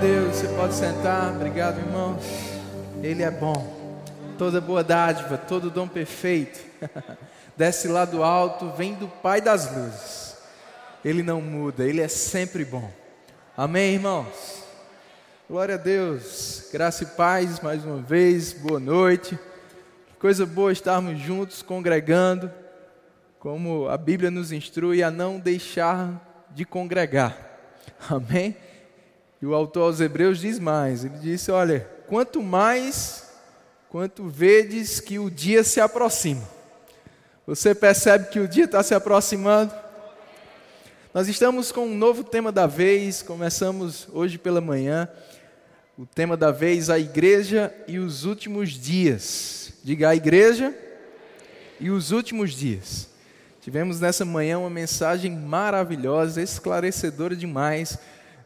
Deus, você pode sentar. Obrigado, irmãos. Ele é bom. Toda boa dádiva, todo dom perfeito. Desce lá do alto, vem do Pai das luzes. Ele não muda, ele é sempre bom. Amém, irmãos? Glória a Deus. Graça e paz mais uma vez. Boa noite. Que coisa boa estarmos juntos congregando, como a Bíblia nos instrui a não deixar de congregar. Amém? E o autor aos Hebreus diz mais: ele disse, olha, quanto mais, quanto vedes que o dia se aproxima. Você percebe que o dia está se aproximando? Nós estamos com um novo tema da vez, começamos hoje pela manhã. O tema da vez, a igreja e os últimos dias. Diga a igreja e os últimos dias. Tivemos nessa manhã uma mensagem maravilhosa, esclarecedora demais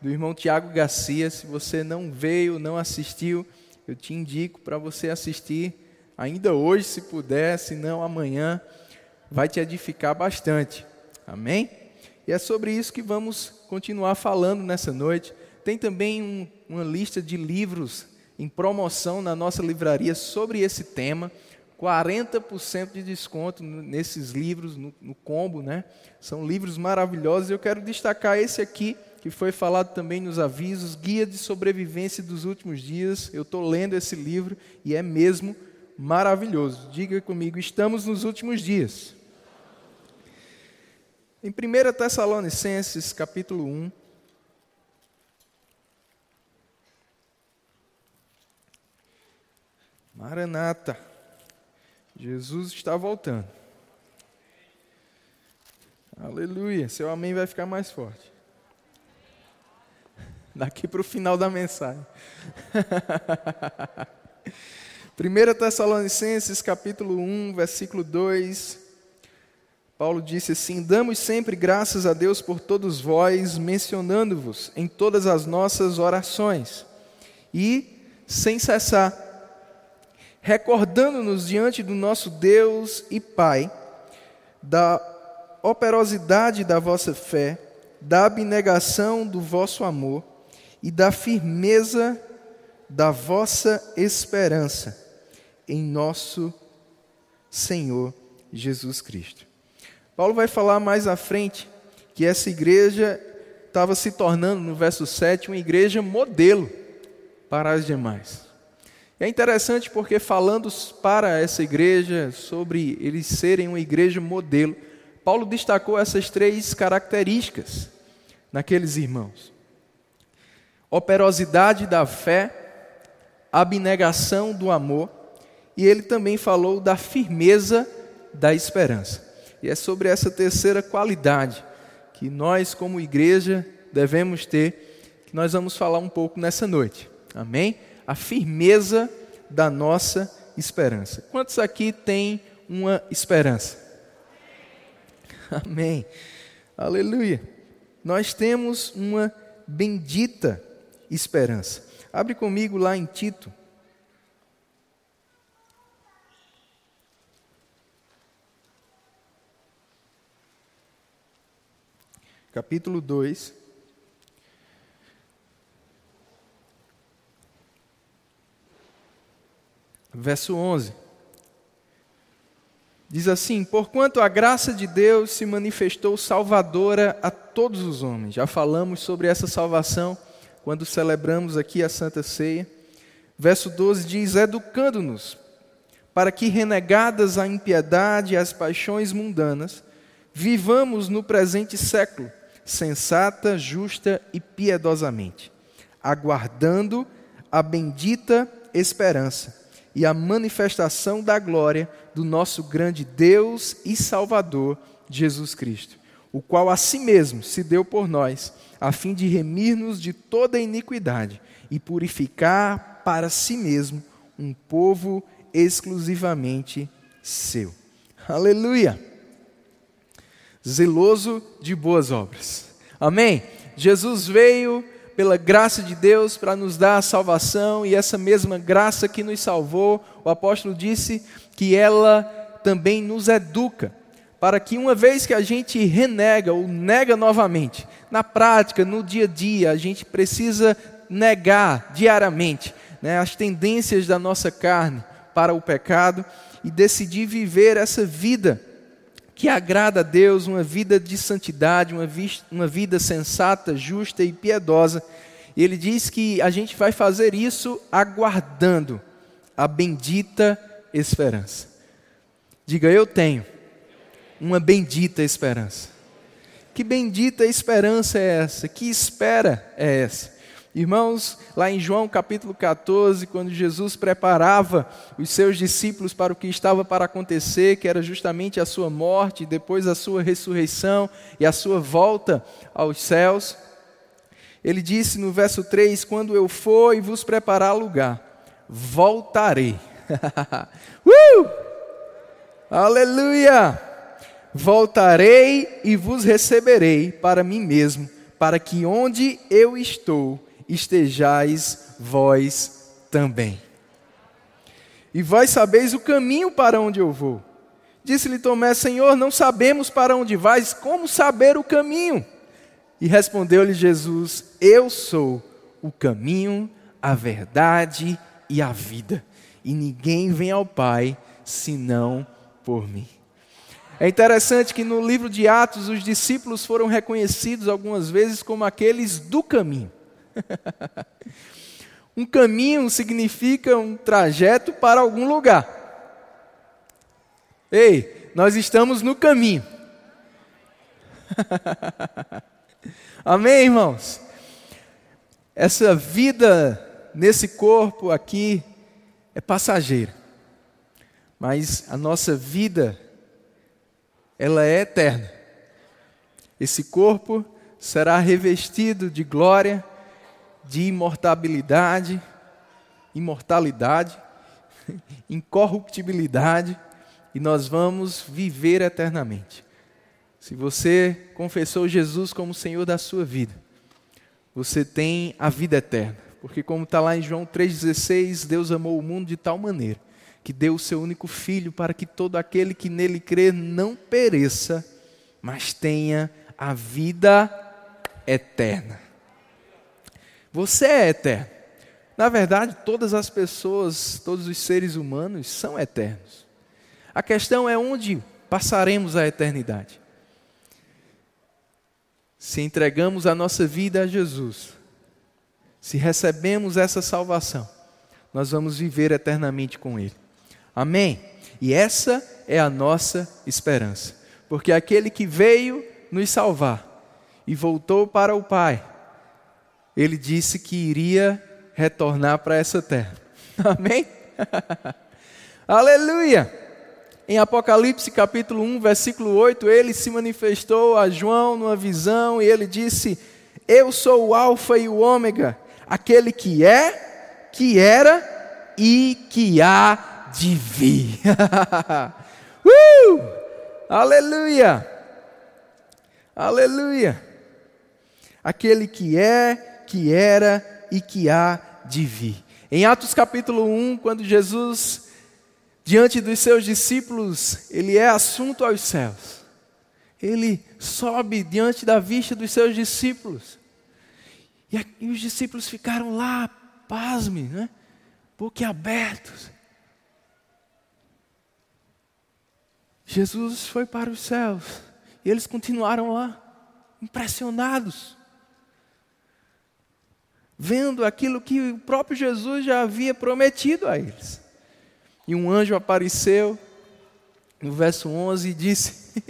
do irmão Tiago Garcia. Se você não veio, não assistiu, eu te indico para você assistir ainda hoje, se puder, se não amanhã, vai te edificar bastante. Amém? E é sobre isso que vamos continuar falando nessa noite. Tem também um, uma lista de livros em promoção na nossa livraria sobre esse tema. 40% de desconto nesses livros, no, no combo, né? São livros maravilhosos. Eu quero destacar esse aqui, que foi falado também nos avisos, Guia de Sobrevivência dos Últimos Dias. Eu estou lendo esse livro e é mesmo maravilhoso. Diga comigo, estamos nos últimos dias. Em 1 Tessalonicenses, capítulo 1, Maranata, Jesus está voltando. Aleluia, seu amém vai ficar mais forte daqui para o final da mensagem. 1 Tessalonicenses capítulo 1, versículo 2. Paulo disse assim: Damos sempre graças a Deus por todos vós, mencionando-vos em todas as nossas orações, e sem cessar, recordando-nos diante do nosso Deus e Pai, da operosidade da vossa fé, da abnegação do vosso amor, e da firmeza da vossa esperança em nosso Senhor Jesus Cristo. Paulo vai falar mais à frente que essa igreja estava se tornando, no verso 7, uma igreja modelo para as demais. É interessante porque, falando para essa igreja, sobre eles serem uma igreja modelo, Paulo destacou essas três características naqueles irmãos operosidade da fé, abnegação do amor, e ele também falou da firmeza da esperança. E é sobre essa terceira qualidade que nós, como igreja, devemos ter, que nós vamos falar um pouco nessa noite. Amém? A firmeza da nossa esperança. Quantos aqui têm uma esperança? Amém. Aleluia. Nós temos uma bendita esperança. Abre comigo lá em Tito. Capítulo 2. Verso 11. Diz assim: Porquanto a graça de Deus se manifestou salvadora a todos os homens. Já falamos sobre essa salvação quando celebramos aqui a Santa Ceia. Verso 12 diz: Educando-nos, para que, renegadas a impiedade e as paixões mundanas, vivamos no presente século, sensata, justa e piedosamente, aguardando a bendita esperança e a manifestação da glória do nosso grande Deus e Salvador, Jesus Cristo, o qual a si mesmo se deu por nós a fim de remir-nos de toda iniquidade e purificar para si mesmo um povo exclusivamente seu. Aleluia! Zeloso de boas obras. Amém? Jesus veio pela graça de Deus para nos dar a salvação e essa mesma graça que nos salvou, o apóstolo disse que ela também nos educa, para que uma vez que a gente renega ou nega novamente, na prática, no dia a dia, a gente precisa negar diariamente né, as tendências da nossa carne para o pecado e decidir viver essa vida que agrada a Deus, uma vida de santidade, uma, vi uma vida sensata, justa e piedosa. E ele diz que a gente vai fazer isso aguardando a bendita esperança. Diga, eu tenho uma bendita esperança. Que bendita esperança é essa? Que espera é essa? Irmãos, lá em João capítulo 14, quando Jesus preparava os seus discípulos para o que estava para acontecer, que era justamente a sua morte, depois a sua ressurreição e a sua volta aos céus, ele disse no verso 3: Quando eu for e vos preparar lugar, voltarei. uh! Aleluia! Voltarei e vos receberei para mim mesmo, para que onde eu estou, estejais vós também. E vós sabeis o caminho para onde eu vou. Disse-lhe Tomé: Senhor, não sabemos para onde vais, como saber o caminho? E respondeu-lhe Jesus: Eu sou o caminho, a verdade e a vida. E ninguém vem ao Pai senão por mim. É interessante que no livro de Atos os discípulos foram reconhecidos algumas vezes como aqueles do caminho. um caminho significa um trajeto para algum lugar. Ei, nós estamos no caminho. Amém, irmãos? Essa vida nesse corpo aqui é passageira. Mas a nossa vida ela é eterna. Esse corpo será revestido de glória de imortabilidade, imortalidade, incorruptibilidade, e nós vamos viver eternamente. Se você confessou Jesus como Senhor da sua vida, você tem a vida eterna. Porque, como está lá em João 3,16, Deus amou o mundo de tal maneira que deu o seu único filho para que todo aquele que nele crê não pereça, mas tenha a vida eterna. Você é eterno. Na verdade, todas as pessoas, todos os seres humanos são eternos. A questão é onde passaremos a eternidade. Se entregamos a nossa vida a Jesus, se recebemos essa salvação, nós vamos viver eternamente com Ele. Amém? E essa é a nossa esperança, porque aquele que veio nos salvar e voltou para o Pai, ele disse que iria retornar para essa terra. Amém? Aleluia! Em Apocalipse capítulo 1, versículo 8, ele se manifestou a João numa visão e ele disse: Eu sou o Alfa e o Ômega, aquele que é, que era e que há de vir. uh! Aleluia! Aleluia! Aquele que é, que era e que há de vir. Em Atos capítulo 1, quando Jesus, diante dos seus discípulos, ele é assunto aos céus. Ele sobe diante da vista dos seus discípulos. E, os discípulos ficaram lá, pasme, né? abertos. Jesus foi para os céus e eles continuaram lá, impressionados vendo aquilo que o próprio Jesus já havia prometido a eles. E um anjo apareceu no verso 11 e disse: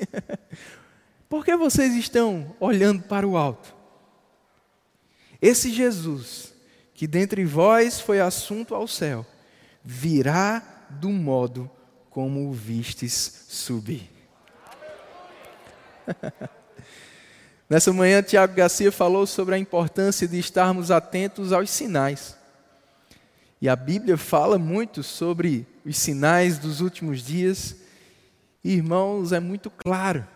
Por que vocês estão olhando para o alto? Esse Jesus, que dentre vós foi assunto ao céu, virá do modo como o vistes subir. Nessa manhã, Tiago Garcia falou sobre a importância de estarmos atentos aos sinais. E a Bíblia fala muito sobre os sinais dos últimos dias. Irmãos, é muito claro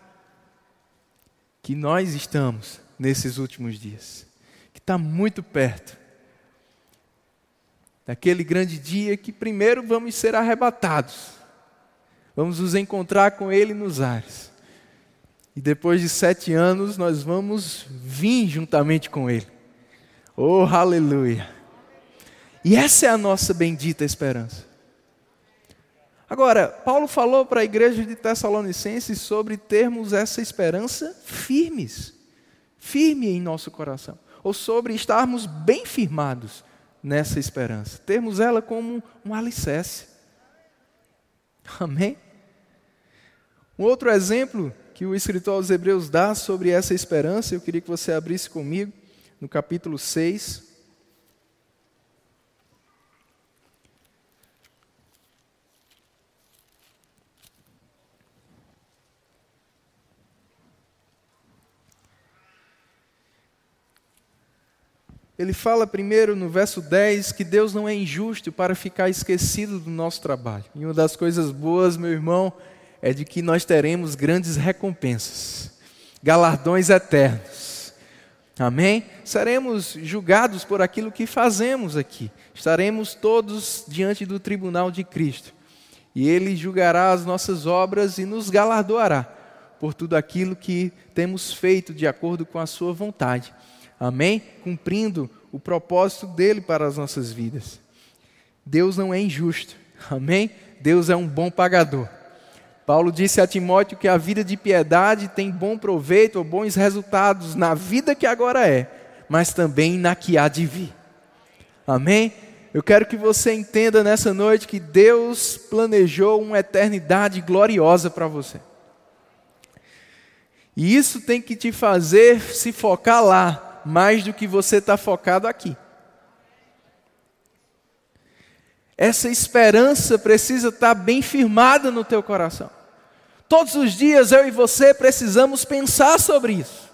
que nós estamos nesses últimos dias, que está muito perto daquele grande dia que primeiro vamos ser arrebatados, vamos nos encontrar com Ele nos ares. E depois de sete anos, nós vamos vir juntamente com Ele. Oh, aleluia! E essa é a nossa bendita esperança. Agora, Paulo falou para a igreja de Tessalonicenses sobre termos essa esperança firmes, firme em nosso coração, ou sobre estarmos bem firmados nessa esperança, termos ela como um alicerce. Amém? Um outro exemplo que o escritor aos Hebreus dá sobre essa esperança, eu queria que você abrisse comigo no capítulo 6. Ele fala primeiro no verso 10 que Deus não é injusto para ficar esquecido do nosso trabalho. E uma das coisas boas, meu irmão, é de que nós teremos grandes recompensas, galardões eternos. Amém? Seremos julgados por aquilo que fazemos aqui. Estaremos todos diante do tribunal de Cristo. E Ele julgará as nossas obras e nos galardoará por tudo aquilo que temos feito de acordo com a Sua vontade. Amém? Cumprindo o propósito dele para as nossas vidas. Deus não é injusto. Amém? Deus é um bom pagador. Paulo disse a Timóteo que a vida de piedade tem bom proveito ou bons resultados na vida que agora é, mas também na que há de vir. Amém? Eu quero que você entenda nessa noite que Deus planejou uma eternidade gloriosa para você. E isso tem que te fazer se focar lá, mais do que você está focado aqui. Essa esperança precisa estar tá bem firmada no teu coração. Todos os dias eu e você precisamos pensar sobre isso.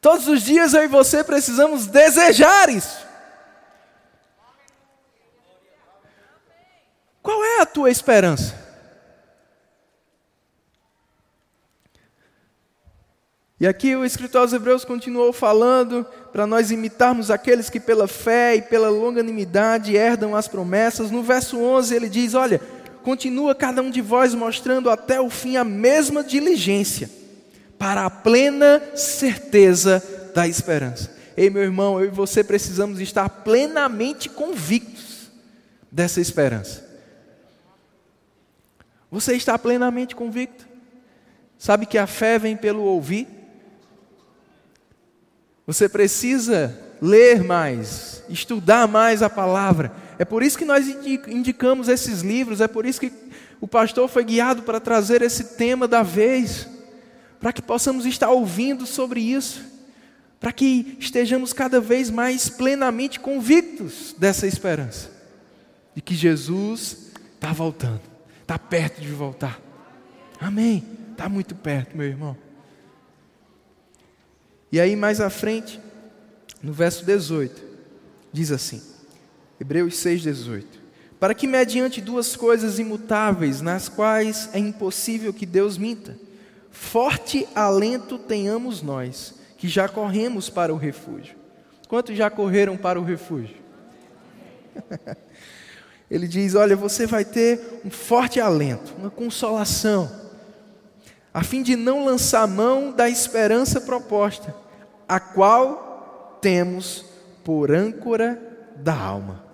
Todos os dias eu e você precisamos desejar isso. Qual é a tua esperança? E aqui o escritor aos Hebreus continuou falando para nós imitarmos aqueles que pela fé e pela longanimidade herdam as promessas. No verso 11 ele diz: Olha, continua cada um de vós mostrando até o fim a mesma diligência, para a plena certeza da esperança. Ei, meu irmão, eu e você precisamos estar plenamente convictos dessa esperança. Você está plenamente convicto? Sabe que a fé vem pelo ouvir? Você precisa ler mais, estudar mais a palavra. É por isso que nós indicamos esses livros, é por isso que o pastor foi guiado para trazer esse tema da vez, para que possamos estar ouvindo sobre isso, para que estejamos cada vez mais plenamente convictos dessa esperança, de que Jesus está voltando, está perto de voltar. Amém. Está muito perto, meu irmão. E aí, mais à frente, no verso 18, diz assim: Hebreus 6,18: Para que, mediante duas coisas imutáveis, nas quais é impossível que Deus minta, forte alento tenhamos nós, que já corremos para o refúgio. Quantos já correram para o refúgio? Ele diz: Olha, você vai ter um forte alento, uma consolação, a fim de não lançar mão da esperança proposta a qual temos por âncora da alma,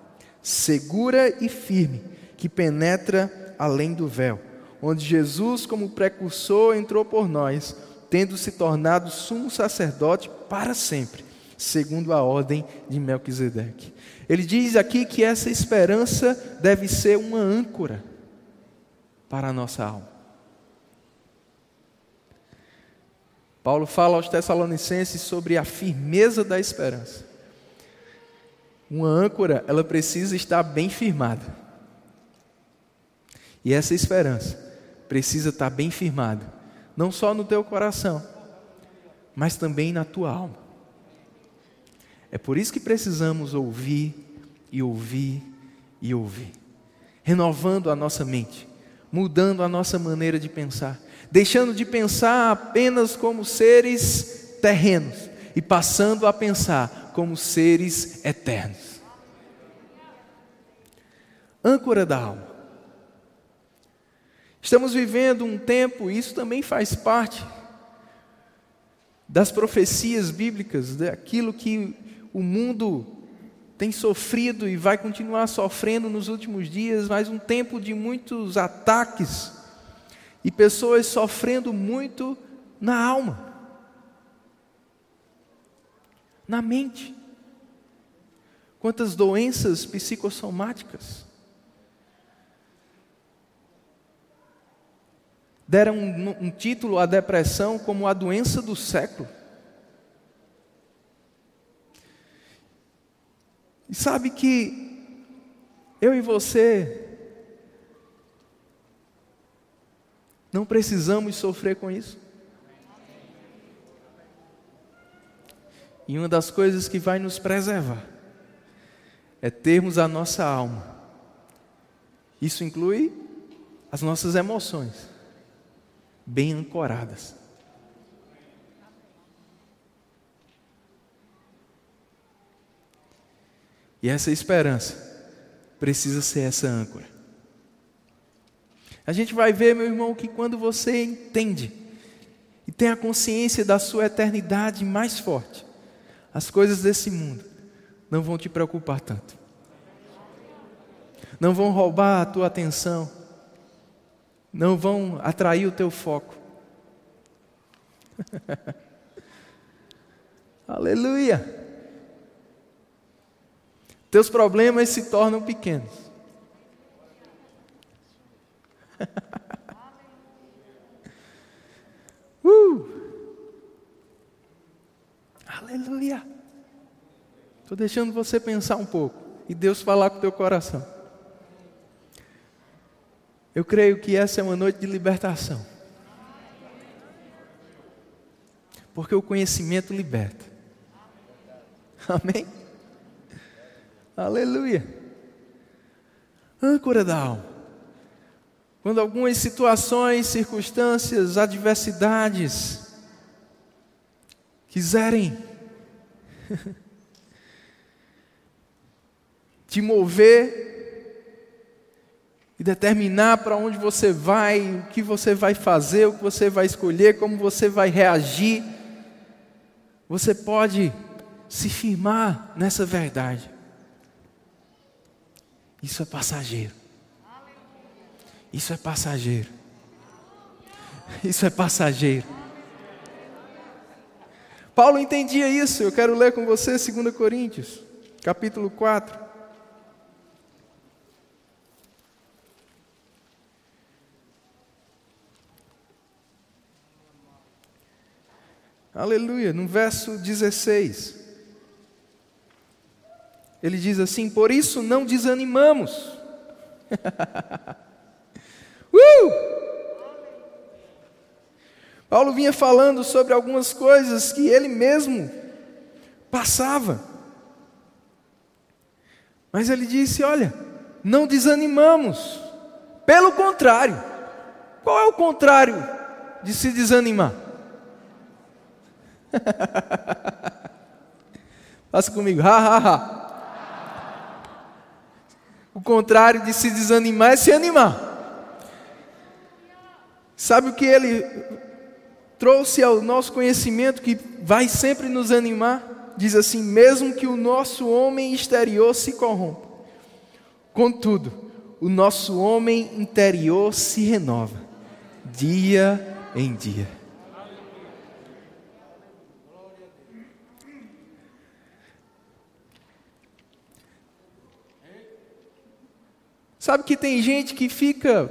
segura e firme, que penetra além do véu, onde Jesus, como precursor, entrou por nós, tendo se tornado sumo sacerdote para sempre, segundo a ordem de Melquisedeque. Ele diz aqui que essa esperança deve ser uma âncora para a nossa alma. Paulo fala aos Tessalonicenses sobre a firmeza da esperança. Uma âncora, ela precisa estar bem firmada. E essa esperança precisa estar bem firmada, não só no teu coração, mas também na tua alma. É por isso que precisamos ouvir e ouvir e ouvir, renovando a nossa mente, mudando a nossa maneira de pensar deixando de pensar apenas como seres terrenos e passando a pensar como seres eternos. Âncora da alma. Estamos vivendo um tempo, e isso também faz parte das profecias bíblicas, daquilo que o mundo tem sofrido e vai continuar sofrendo nos últimos dias, mais um tempo de muitos ataques e pessoas sofrendo muito na alma, na mente. Quantas doenças psicossomáticas. Deram um, um título à depressão como a doença do século. E sabe que eu e você não precisamos sofrer com isso. E uma das coisas que vai nos preservar é termos a nossa alma. Isso inclui as nossas emoções bem ancoradas. E essa esperança precisa ser essa âncora. A gente vai ver, meu irmão, que quando você entende e tem a consciência da sua eternidade mais forte, as coisas desse mundo não vão te preocupar tanto. Não vão roubar a tua atenção. Não vão atrair o teu foco. Aleluia! teus problemas se tornam pequenos. uh! Aleluia! Estou deixando você pensar um pouco e Deus falar com o teu coração. Eu creio que essa é uma noite de libertação. Porque o conhecimento liberta. Amém? Aleluia. Âncora da alma. Quando algumas situações, circunstâncias, adversidades quiserem te mover e determinar para onde você vai, o que você vai fazer, o que você vai escolher, como você vai reagir, você pode se firmar nessa verdade. Isso é passageiro. Isso é passageiro. Isso é passageiro. Paulo entendia isso. Eu quero ler com você 2 Coríntios, capítulo 4. Aleluia, no verso 16. Ele diz assim: Por isso não desanimamos. uh! Paulo vinha falando sobre algumas coisas que ele mesmo passava. Mas ele disse: Olha, não desanimamos. Pelo contrário. Qual é o contrário de se desanimar? Faça comigo, ha, ha, ha. O contrário de se desanimar é se animar. Sabe o que ele trouxe ao nosso conhecimento que vai sempre nos animar? Diz assim: mesmo que o nosso homem exterior se corrompa, contudo, o nosso homem interior se renova, dia em dia. Sabe que tem gente que fica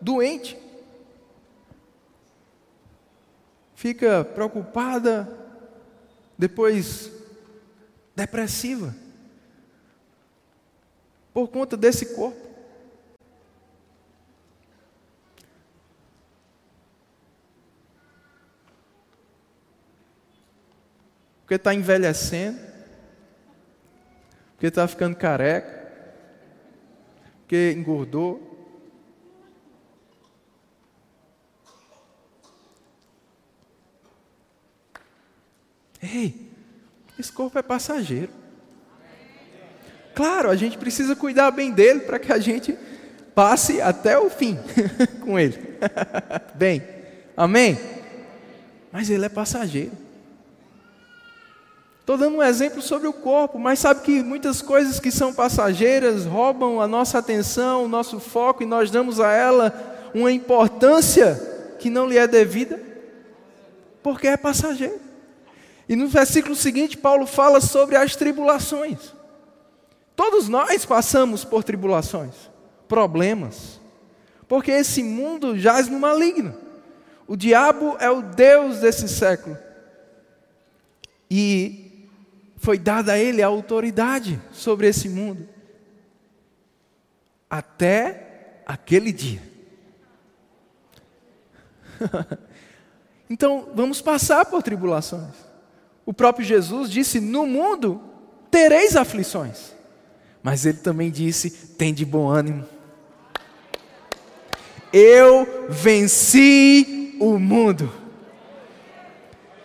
doente, fica preocupada, depois depressiva, por conta desse corpo. Porque está envelhecendo, porque está ficando careca, porque engordou. Ei, esse corpo é passageiro. Claro, a gente precisa cuidar bem dele para que a gente passe até o fim com ele. bem, amém? Mas ele é passageiro. Estou dando um exemplo sobre o corpo, mas sabe que muitas coisas que são passageiras roubam a nossa atenção, o nosso foco e nós damos a ela uma importância que não lhe é devida, porque é passageiro. E no versículo seguinte, Paulo fala sobre as tribulações. Todos nós passamos por tribulações, problemas, porque esse mundo jaz no maligno. O diabo é o Deus desse século. E foi dada a ele a autoridade sobre esse mundo. Até aquele dia. então, vamos passar por tribulações. O próprio Jesus disse: No mundo tereis aflições. Mas ele também disse: Tem de bom ânimo. Eu venci o mundo.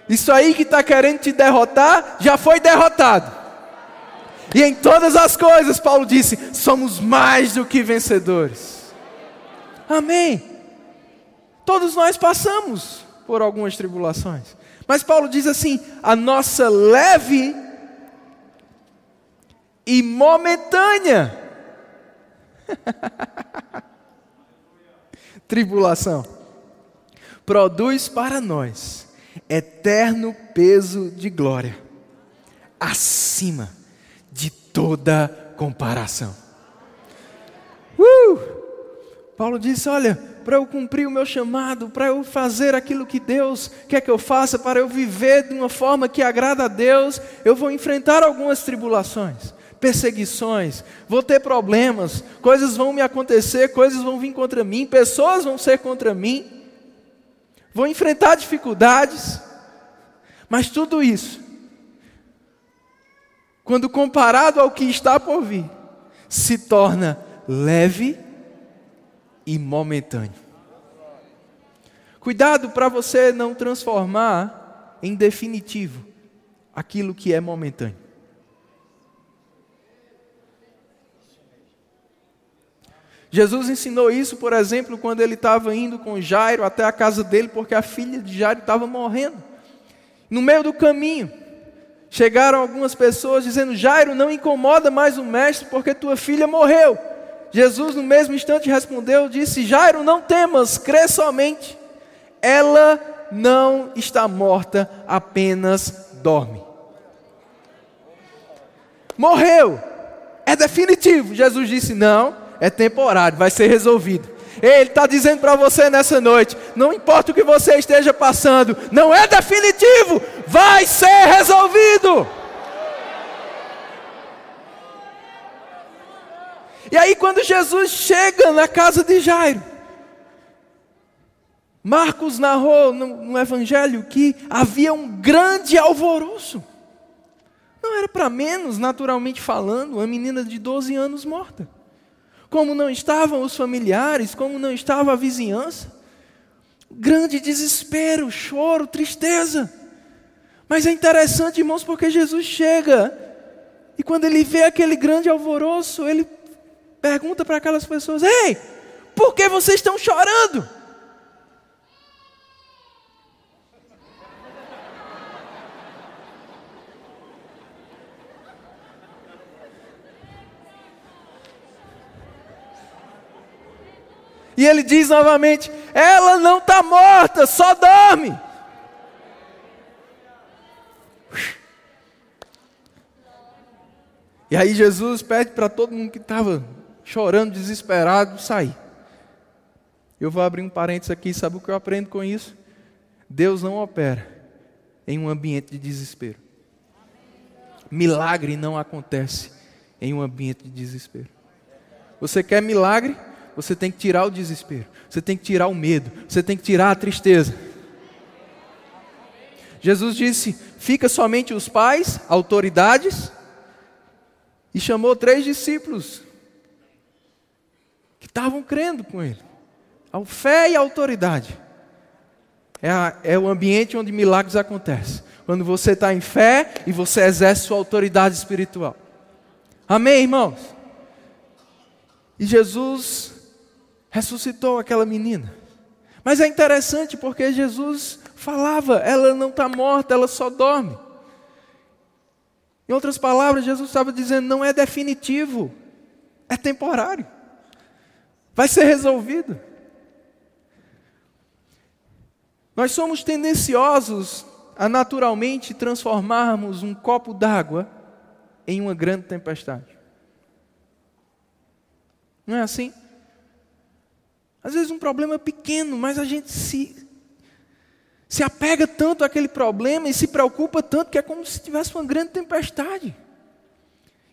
Isso aí que está querendo te derrotar, já foi derrotado. E em todas as coisas, Paulo disse: somos mais do que vencedores. Amém. Todos nós passamos por algumas tribulações. Mas Paulo diz assim: a nossa leve e momentânea tribulação produz para nós eterno peso de glória, acima de toda comparação. Uh! Paulo disse: Olha, para eu cumprir o meu chamado, para eu fazer aquilo que Deus quer que eu faça, para eu viver de uma forma que agrada a Deus, eu vou enfrentar algumas tribulações, perseguições, vou ter problemas, coisas vão me acontecer, coisas vão vir contra mim, pessoas vão ser contra mim vou enfrentar dificuldades, mas tudo isso, quando comparado ao que está por vir, se torna leve e momentâneo. Cuidado para você não transformar em definitivo aquilo que é momentâneo. Jesus ensinou isso, por exemplo, quando ele estava indo com Jairo até a casa dele, porque a filha de Jairo estava morrendo. No meio do caminho, chegaram algumas pessoas dizendo: Jairo, não incomoda mais o mestre, porque tua filha morreu. Jesus, no mesmo instante, respondeu: disse: Jairo, não temas, crê somente. Ela não está morta, apenas dorme. Morreu, é definitivo. Jesus disse: Não é temporário, vai ser resolvido. Ele está dizendo para você nessa noite: não importa o que você esteja passando, não é definitivo, vai ser resolvido. E aí, quando Jesus chega na casa de Jairo, Marcos narrou no, no Evangelho que havia um grande alvoroço. Não era para menos, naturalmente falando, uma menina de 12 anos morta como não estavam os familiares, como não estava a vizinhança. Grande desespero, choro, tristeza. Mas é interessante, irmãos, porque Jesus chega e quando ele vê aquele grande alvoroço, ele pergunta para aquelas pessoas: Ei, por que vocês estão chorando? E ele diz novamente: Ela não está morta, só dorme. E aí Jesus pede para todo mundo que estava chorando, desesperado, sair. Eu vou abrir um parênteses aqui, sabe o que eu aprendo com isso? Deus não opera em um ambiente de desespero. Milagre não acontece em um ambiente de desespero. Você quer milagre? você tem que tirar o desespero, você tem que tirar o medo, você tem que tirar a tristeza. Jesus disse: fica somente os pais, autoridades, e chamou três discípulos estavam crendo com ele. A fé e a autoridade. É, a, é o ambiente onde milagres acontecem. Quando você está em fé e você exerce sua autoridade espiritual. Amém, irmãos? E Jesus ressuscitou aquela menina. Mas é interessante porque Jesus falava, ela não está morta, ela só dorme. Em outras palavras, Jesus estava dizendo: não é definitivo, é temporário, vai ser resolvido. Nós somos tendenciosos a naturalmente transformarmos um copo d'água em uma grande tempestade. Não é assim? Às vezes um problema pequeno, mas a gente se, se apega tanto àquele problema e se preocupa tanto que é como se tivesse uma grande tempestade.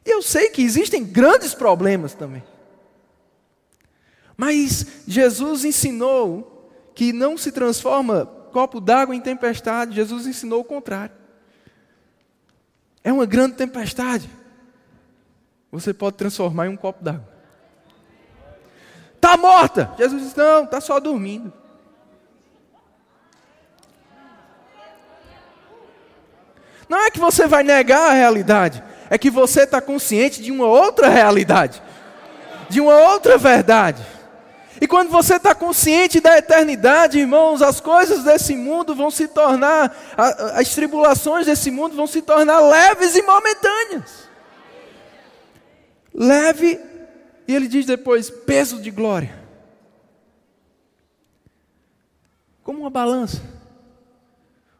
E eu sei que existem grandes problemas também. Mas Jesus ensinou que não se transforma copo d'água em tempestade. Jesus ensinou o contrário. É uma grande tempestade. Você pode transformar em um copo d'água. Está morta. Jesus disse: Não, está só dormindo. Não é que você vai negar a realidade, é que você está consciente de uma outra realidade, de uma outra verdade. E quando você está consciente da eternidade, irmãos, as coisas desse mundo vão se tornar, as tribulações desse mundo vão se tornar leves e momentâneas. Leve, e ele diz depois, peso de glória. Como uma balança.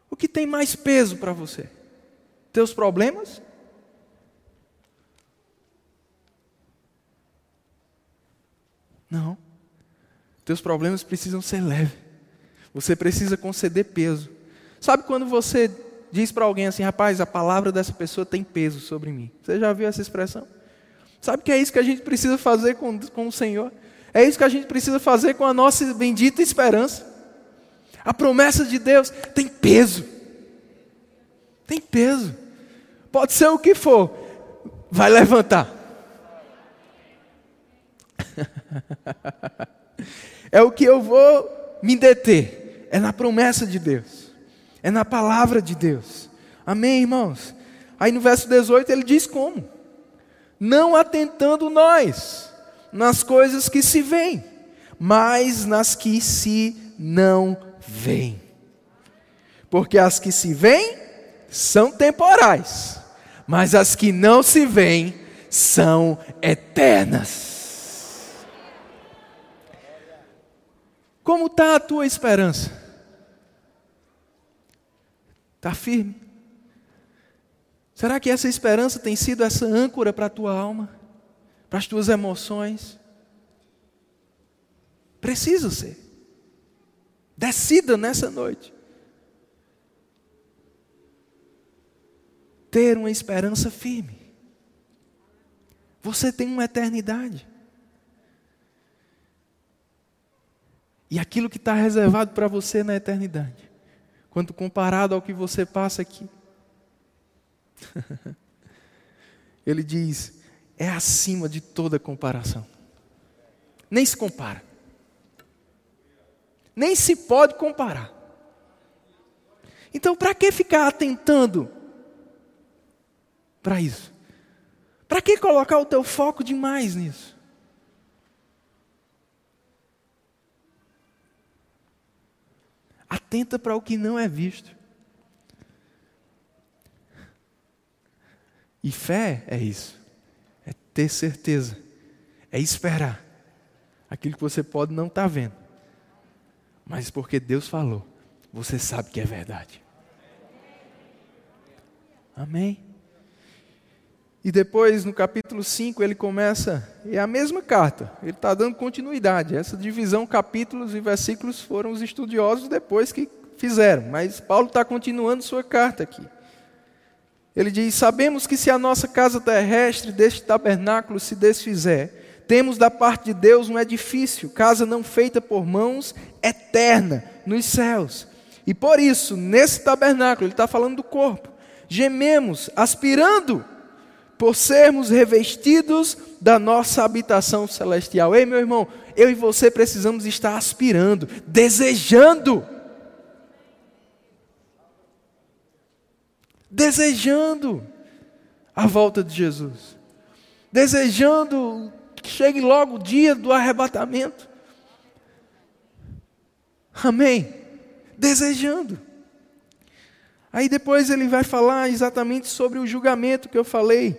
O que tem mais peso para você? Teus problemas? Não. Teus problemas precisam ser leves. Você precisa conceder peso. Sabe quando você diz para alguém assim, rapaz, a palavra dessa pessoa tem peso sobre mim? Você já viu essa expressão? Sabe que é isso que a gente precisa fazer com, com o Senhor? É isso que a gente precisa fazer com a nossa bendita esperança. A promessa de Deus tem peso. Tem peso. Pode ser o que for, vai levantar. é o que eu vou me deter. É na promessa de Deus. É na palavra de Deus. Amém, irmãos? Aí no verso 18 ele diz como? Não atentando nós nas coisas que se veem, mas nas que se não veem. Porque as que se veem são temporais, mas as que não se veem são eternas. Como está a tua esperança? Está firme? Será que essa esperança tem sido essa âncora para a tua alma? Para as tuas emoções? Precisa ser. Decida nessa noite. Ter uma esperança firme. Você tem uma eternidade. E aquilo que está reservado para você na eternidade, quando comparado ao que você passa aqui, ele diz: é acima de toda comparação. Nem se compara. Nem se pode comparar. Então, para que ficar atentando para isso? Para que colocar o teu foco demais nisso? Atenta para o que não é visto. E fé é isso. É ter certeza. É esperar. Aquilo que você pode não estar tá vendo. Mas porque Deus falou, você sabe que é verdade. Amém? E depois, no capítulo 5, ele começa, é a mesma carta, ele está dando continuidade. Essa divisão, capítulos e versículos, foram os estudiosos depois que fizeram, mas Paulo está continuando sua carta aqui. Ele diz: Sabemos que se a nossa casa terrestre deste tabernáculo se desfizer, temos da parte de Deus um edifício, casa não feita por mãos, eterna, nos céus. E por isso, nesse tabernáculo, ele está falando do corpo, gememos, aspirando por sermos revestidos da nossa habitação celestial. Ei, meu irmão, eu e você precisamos estar aspirando, desejando. Desejando a volta de Jesus. Desejando que chegue logo o dia do arrebatamento. Amém. Desejando. Aí depois ele vai falar exatamente sobre o julgamento que eu falei.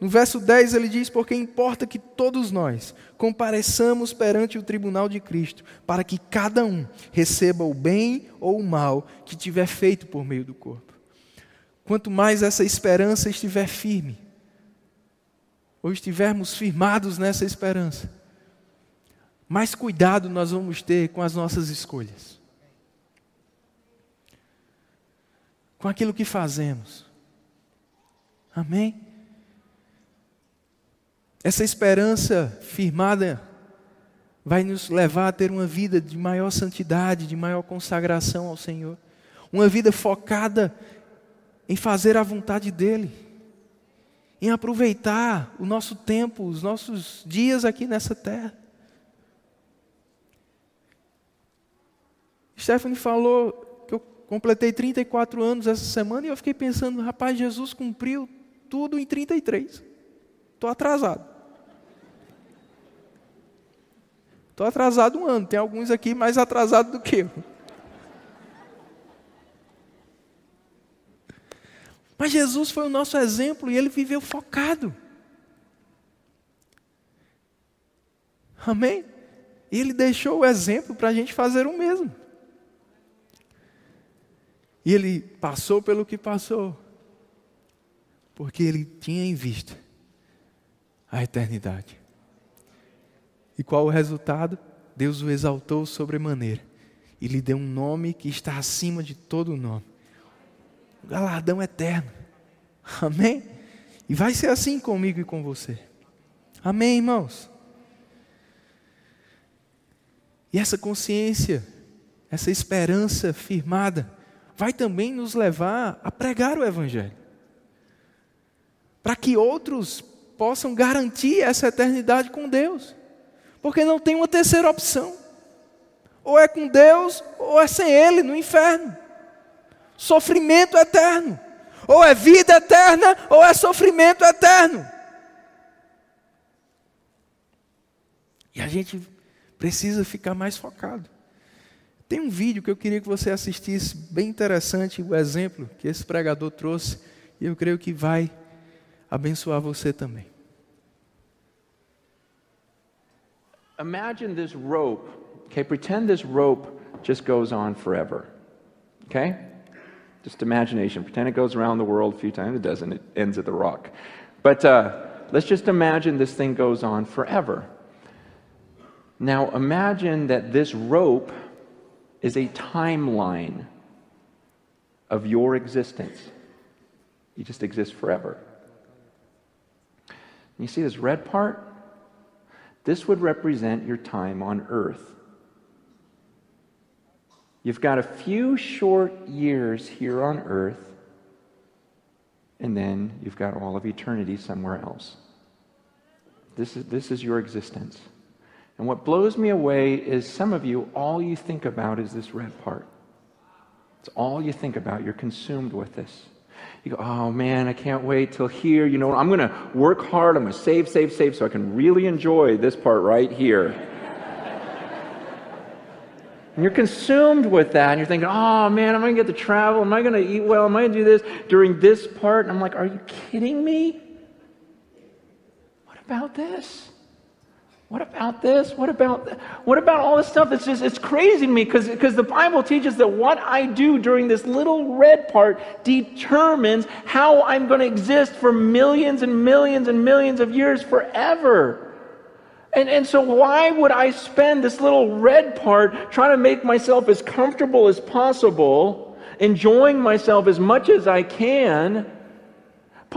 No verso 10 ele diz: Porque importa que todos nós compareçamos perante o tribunal de Cristo, para que cada um receba o bem ou o mal que tiver feito por meio do corpo. Quanto mais essa esperança estiver firme, ou estivermos firmados nessa esperança, mais cuidado nós vamos ter com as nossas escolhas, com aquilo que fazemos. Amém? Essa esperança firmada vai nos levar a ter uma vida de maior santidade, de maior consagração ao Senhor, uma vida focada em fazer a vontade dEle, em aproveitar o nosso tempo, os nossos dias aqui nessa terra. Stephanie falou completei 34 anos essa semana e eu fiquei pensando, rapaz, Jesus cumpriu tudo em 33. Estou atrasado. Estou atrasado um ano, tem alguns aqui mais atrasados do que eu. Mas Jesus foi o nosso exemplo e ele viveu focado. Amém? E ele deixou o exemplo para a gente fazer o mesmo. E ele passou pelo que passou, porque ele tinha em vista a eternidade. E qual o resultado? Deus o exaltou sobremaneira e lhe deu um nome que está acima de todo nome. O galardão eterno. Amém? E vai ser assim comigo e com você. Amém, irmãos? E essa consciência, essa esperança firmada, vai também nos levar a pregar o Evangelho. Para que outros possam garantir essa eternidade com Deus. Porque não tem uma terceira opção. Ou é com Deus, ou é sem Ele, no inferno. Sofrimento eterno. Ou é vida eterna, ou é sofrimento eterno. E a gente precisa ficar mais focado. Tem um vídeo que eu queria que você assistisse, bem interessante, o exemplo que esse pregador trouxe, e eu creio que vai abençoar você também. Imagine this rope, okay? Pretend this rope just goes on forever, okay? Just imagination. Pretend it goes around the world a few times. It doesn't, it ends at the rock. But uh, let's just imagine this thing goes on forever. Now imagine that this rope is a timeline of your existence. You just exist forever. You see this red part? This would represent your time on earth. You've got a few short years here on earth, and then you've got all of eternity somewhere else. This is, this is your existence. And what blows me away is some of you, all you think about is this red part. It's all you think about. You're consumed with this. You go, oh man, I can't wait till here. You know, I'm going to work hard. I'm going to save, save, save so I can really enjoy this part right here. and you're consumed with that. And you're thinking, oh man, am I going to get to travel? Am I going to eat well? Am I going to do this during this part? And I'm like, are you kidding me? What about this? What about this? What about what about all this stuff? It's just it's crazy to me because because the Bible teaches that what I do during this little red part determines how I'm going to exist for millions and millions and millions of years forever. And, and so, why would I spend this little red part trying to make myself as comfortable as possible, enjoying myself as much as I can?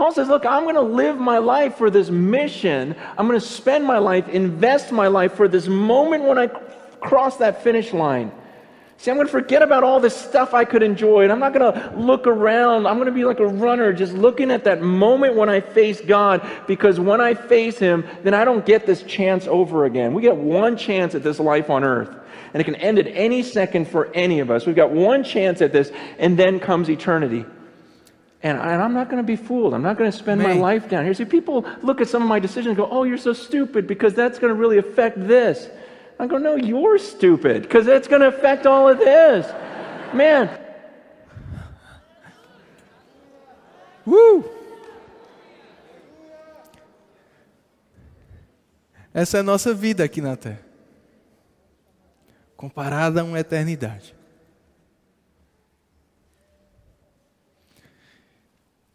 Paul says, Look, I'm going to live my life for this mission. I'm going to spend my life, invest my life for this moment when I cross that finish line. See, I'm going to forget about all this stuff I could enjoy, and I'm not going to look around. I'm going to be like a runner, just looking at that moment when I face God, because when I face Him, then I don't get this chance over again. We get one chance at this life on earth, and it can end at any second for any of us. We've got one chance at this, and then comes eternity. And, and I'm not going to be fooled. I'm not going to spend my life down here. See, people look at some of my decisions and go, oh, you're so stupid because that's going to really affect this. I go, no, you're stupid because that's going to affect all of this. Man. Uh! Essa é a nossa vida aqui na terra. Comparada a uma eternidade.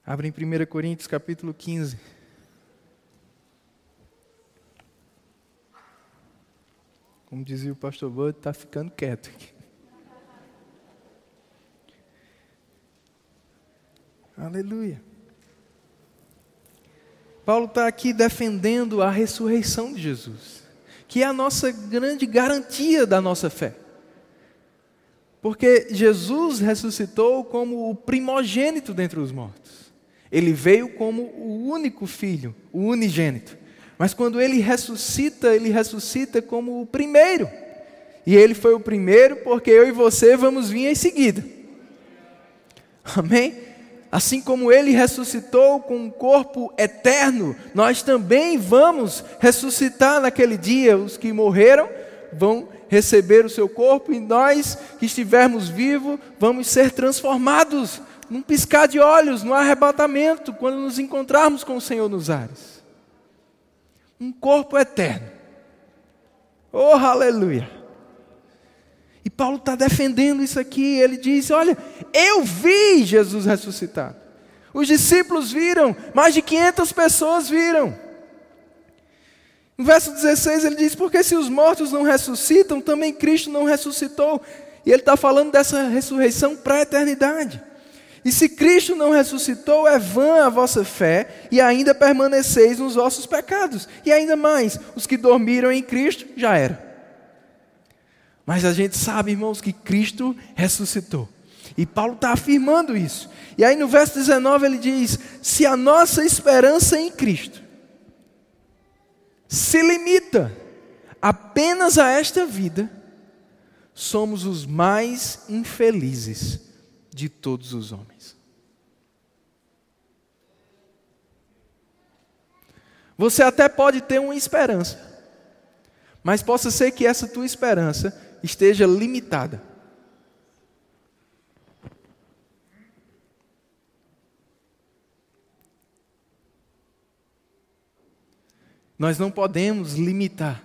Abre em 1 Coríntios capítulo 15. Como dizia o pastor Bud, está ficando quieto aqui. Aleluia. Paulo está aqui defendendo a ressurreição de Jesus, que é a nossa grande garantia da nossa fé. Porque Jesus ressuscitou como o primogênito dentre os mortos. Ele veio como o único filho, o unigênito. Mas quando ele ressuscita, ele ressuscita como o primeiro. E ele foi o primeiro porque eu e você vamos vir em seguida. Amém? Assim como ele ressuscitou com um corpo eterno, nós também vamos ressuscitar naquele dia. Os que morreram vão receber o seu corpo e nós que estivermos vivos vamos ser transformados num piscar de olhos, no arrebatamento, quando nos encontrarmos com o Senhor nos ares. Um corpo eterno. Oh, aleluia! E Paulo está defendendo isso aqui. Ele diz: Olha, eu vi Jesus ressuscitar. Os discípulos viram, mais de 500 pessoas viram. No verso 16 ele diz: Porque se os mortos não ressuscitam, também Cristo não ressuscitou. E ele está falando dessa ressurreição para a eternidade. E se Cristo não ressuscitou, é vã a vossa fé e ainda permaneceis nos vossos pecados. E ainda mais, os que dormiram em Cristo já era. Mas a gente sabe, irmãos, que Cristo ressuscitou. E Paulo está afirmando isso. E aí no verso 19 ele diz: Se a nossa esperança em Cristo se limita apenas a esta vida, somos os mais infelizes de todos os homens. Você até pode ter uma esperança, mas possa ser que essa tua esperança esteja limitada. Nós não podemos limitar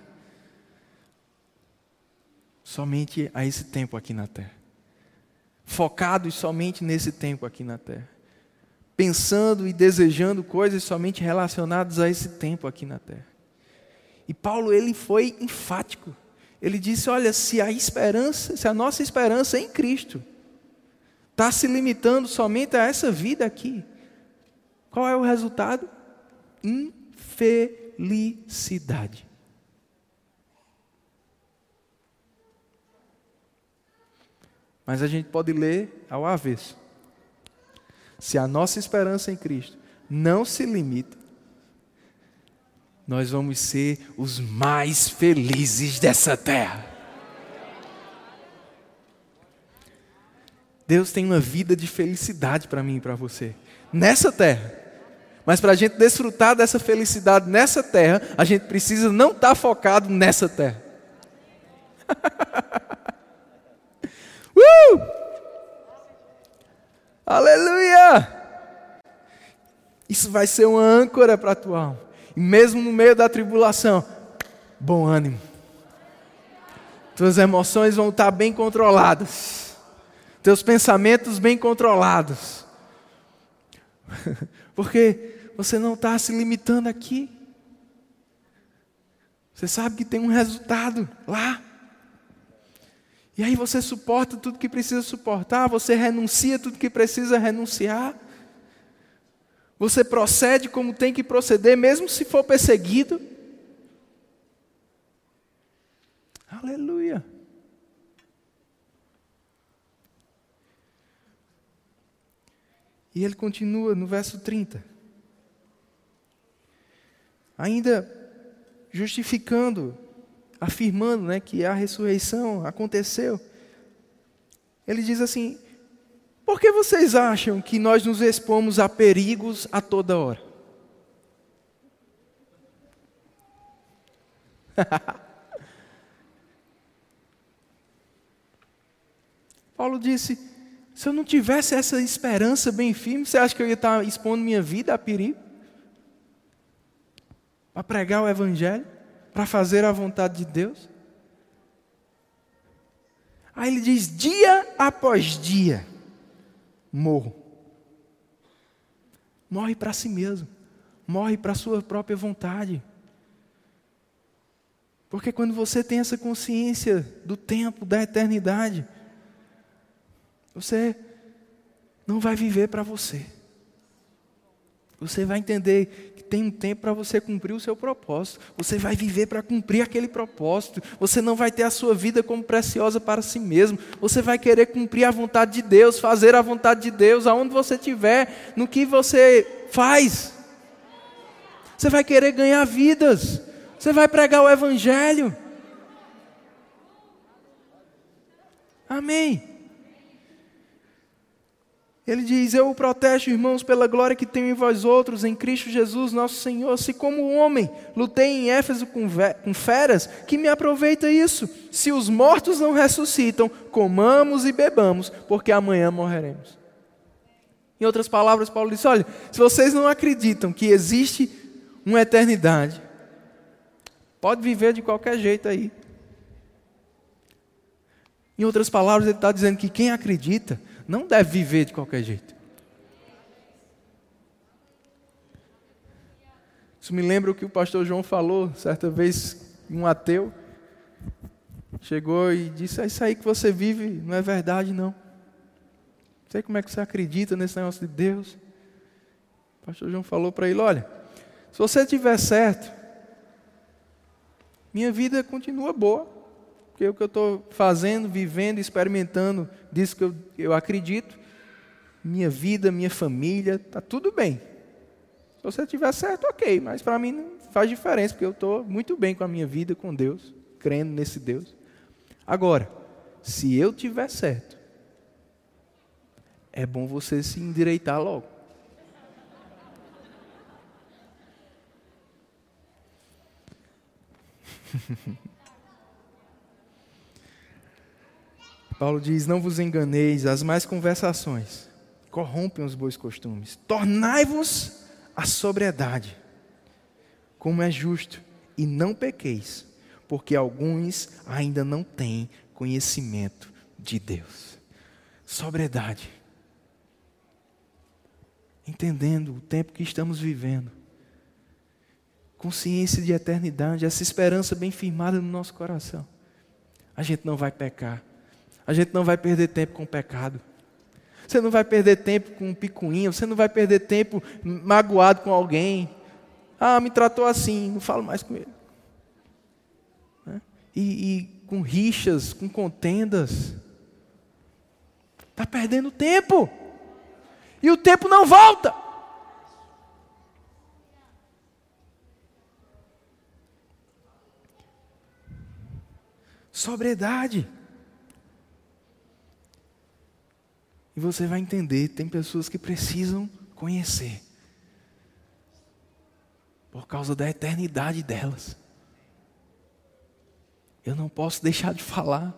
somente a esse tempo aqui na terra focados somente nesse tempo aqui na terra, pensando e desejando coisas somente relacionadas a esse tempo aqui na terra. E Paulo ele foi enfático. Ele disse: "Olha, se a esperança, se a nossa esperança em Cristo está se limitando somente a essa vida aqui, qual é o resultado? Infelicidade. Mas a gente pode ler ao avesso. Se a nossa esperança em Cristo não se limita, nós vamos ser os mais felizes dessa terra. Deus tem uma vida de felicidade para mim e para você, nessa terra. Mas para a gente desfrutar dessa felicidade nessa terra, a gente precisa não estar tá focado nessa terra. Uh! Aleluia! Isso vai ser uma âncora para a tua alma. E mesmo no meio da tribulação, bom ânimo. Tuas emoções vão estar bem controladas. Teus pensamentos bem controlados. Porque você não está se limitando aqui. Você sabe que tem um resultado lá. E aí você suporta tudo que precisa suportar, você renuncia tudo que precisa renunciar. Você procede como tem que proceder, mesmo se for perseguido. Aleluia. E ele continua no verso 30. Ainda justificando afirmando né, que a ressurreição aconteceu. Ele diz assim: por que vocês acham que nós nos expomos a perigos a toda hora? Paulo disse: Se eu não tivesse essa esperança bem firme, você acha que eu ia estar expondo minha vida a perigo? Para pregar o Evangelho? Para fazer a vontade de Deus? Aí ele diz: dia após dia, morro. Morre para si mesmo, morre para a sua própria vontade. Porque quando você tem essa consciência do tempo, da eternidade, você não vai viver para você. Você vai entender tem um tempo para você cumprir o seu propósito. Você vai viver para cumprir aquele propósito. Você não vai ter a sua vida como preciosa para si mesmo. Você vai querer cumprir a vontade de Deus, fazer a vontade de Deus, aonde você estiver, no que você faz. Você vai querer ganhar vidas. Você vai pregar o Evangelho. Amém. Ele diz: Eu o protejo, irmãos, pela glória que tenho em vós outros, em Cristo Jesus, nosso Senhor. Se, como homem, lutei em Éfeso com, com feras, que me aproveita isso? Se os mortos não ressuscitam, comamos e bebamos, porque amanhã morreremos. Em outras palavras, Paulo disse: Olha, se vocês não acreditam que existe uma eternidade, pode viver de qualquer jeito aí. Em outras palavras, ele está dizendo que quem acredita não deve viver de qualquer jeito. Isso me lembra o que o pastor João falou certa vez, um ateu chegou e disse: é Isso aí que você vive não é verdade, não. Não sei como é que você acredita nesse negócio de Deus. O pastor João falou para ele: Olha, se você tiver certo, minha vida continua boa. Porque o que eu estou fazendo, vivendo, experimentando disso que eu, eu acredito, minha vida, minha família, está tudo bem. Se você tiver certo, ok, mas para mim não faz diferença, porque eu estou muito bem com a minha vida, com Deus, crendo nesse Deus. Agora, se eu tiver certo, é bom você se endireitar logo. Paulo diz: Não vos enganeis, as mais conversações corrompem os bons costumes. Tornai-vos a sobriedade, como é justo, e não pequeis, porque alguns ainda não têm conhecimento de Deus. Sobriedade. Entendendo o tempo que estamos vivendo. Consciência de eternidade, essa esperança bem firmada no nosso coração. A gente não vai pecar a gente não vai perder tempo com pecado. Você não vai perder tempo com um picuinha, você não vai perder tempo magoado com alguém. Ah, me tratou assim, não falo mais com ele. Né? E, e com rixas, com contendas. Está perdendo tempo. E o tempo não volta. Sobriedade. E você vai entender, tem pessoas que precisam conhecer. Por causa da eternidade delas. Eu não posso deixar de falar.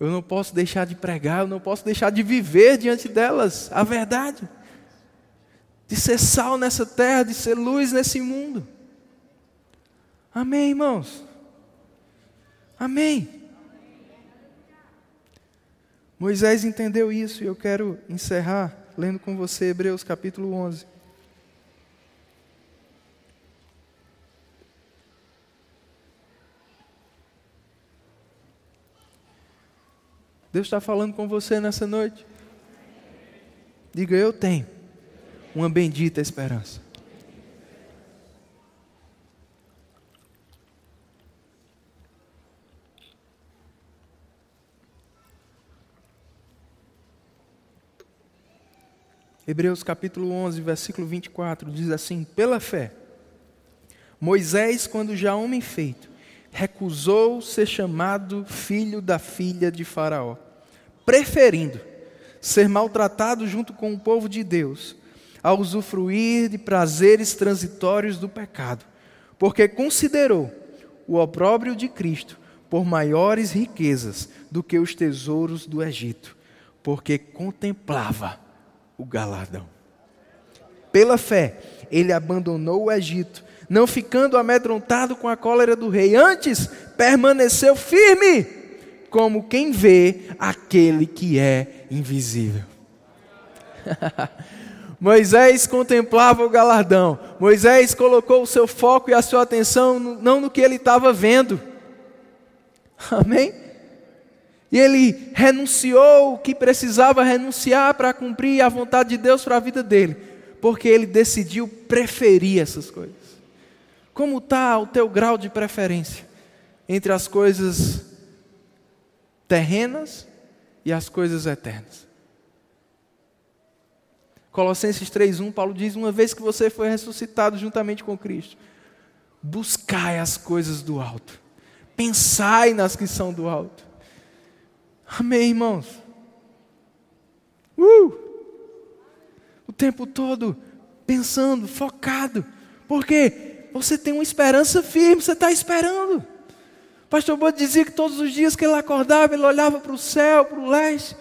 Eu não posso deixar de pregar, eu não posso deixar de viver diante delas a verdade. De ser sal nessa terra, de ser luz nesse mundo. Amém, irmãos? Amém. Moisés entendeu isso e eu quero encerrar lendo com você Hebreus capítulo 11. Deus está falando com você nessa noite. Diga, eu tenho uma bendita esperança. Hebreus capítulo 11, versículo 24, diz assim: Pela fé, Moisés, quando já homem feito, recusou ser chamado filho da filha de Faraó, preferindo ser maltratado junto com o povo de Deus, a usufruir de prazeres transitórios do pecado, porque considerou o opróbrio de Cristo por maiores riquezas do que os tesouros do Egito porque contemplava o galardão. Pela fé, ele abandonou o Egito, não ficando amedrontado com a cólera do rei, antes permaneceu firme, como quem vê aquele que é invisível. Moisés contemplava o galardão. Moisés colocou o seu foco e a sua atenção não no que ele estava vendo. Amém? E ele renunciou o que precisava renunciar para cumprir a vontade de Deus para a vida dele, porque ele decidiu preferir essas coisas. Como está o teu grau de preferência entre as coisas terrenas e as coisas eternas? Colossenses 3:1, Paulo diz: "Uma vez que você foi ressuscitado juntamente com Cristo, buscai as coisas do alto. Pensai nas que são do alto." Amém, irmãos. Uh! O tempo todo pensando, focado. Porque você tem uma esperança firme, você está esperando. O pastor Bodo dizia que todos os dias que ele acordava, ele olhava para o céu, para o leste,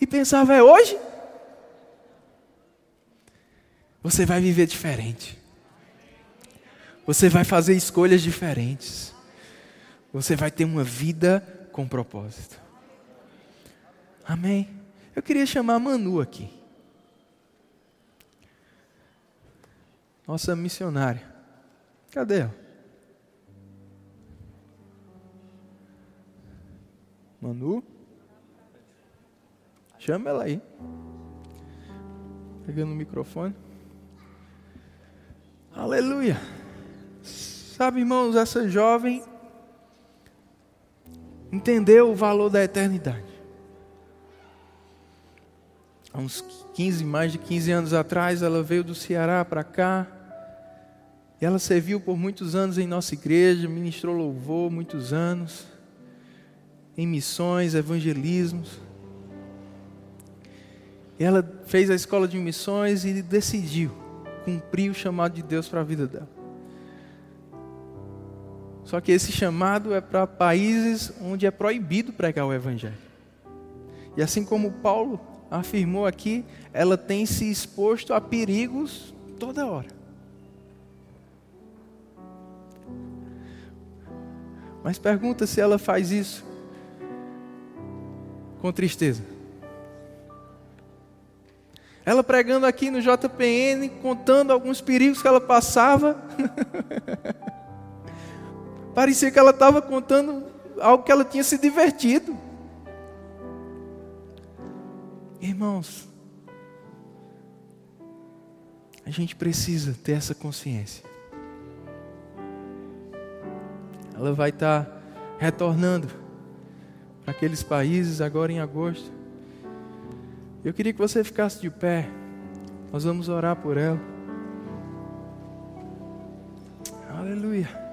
e pensava: é hoje? Você vai viver diferente. Você vai fazer escolhas diferentes. Você vai ter uma vida com propósito. Amém? Eu queria chamar Manu aqui. Nossa missionária. Cadê ela? Manu? Chama ela aí. Pegando o microfone. Aleluia. Sabe, irmãos, essa jovem entendeu o valor da eternidade. Há uns 15, mais de 15 anos atrás, ela veio do Ceará para cá. E ela serviu por muitos anos em nossa igreja, ministrou louvor muitos anos, em missões, evangelismos. E ela fez a escola de missões e decidiu cumprir o chamado de Deus para a vida dela. Só que esse chamado é para países onde é proibido pregar o Evangelho. E assim como Paulo afirmou aqui, ela tem se exposto a perigos toda hora. Mas pergunta se ela faz isso com tristeza. Ela pregando aqui no JPN, contando alguns perigos que ela passava. Parecia que ela estava contando algo que ela tinha se divertido. Irmãos, a gente precisa ter essa consciência. Ela vai estar retornando para aqueles países agora em agosto. Eu queria que você ficasse de pé. Nós vamos orar por ela. Aleluia.